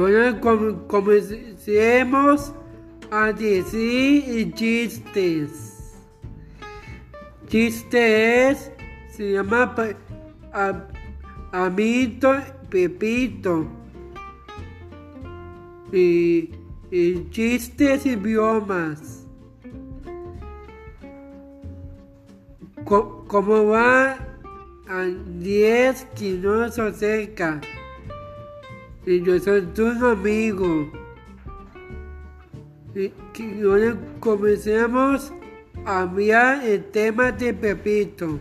ahora comencemos a decir chistes. Chistes se llama Amito Pepito. Y, y chistes y biomas. ¿Cómo va a 10 kilómetros cerca? Y yo soy tu amigo. Y ahora comencemos a enviar el tema de Pepito.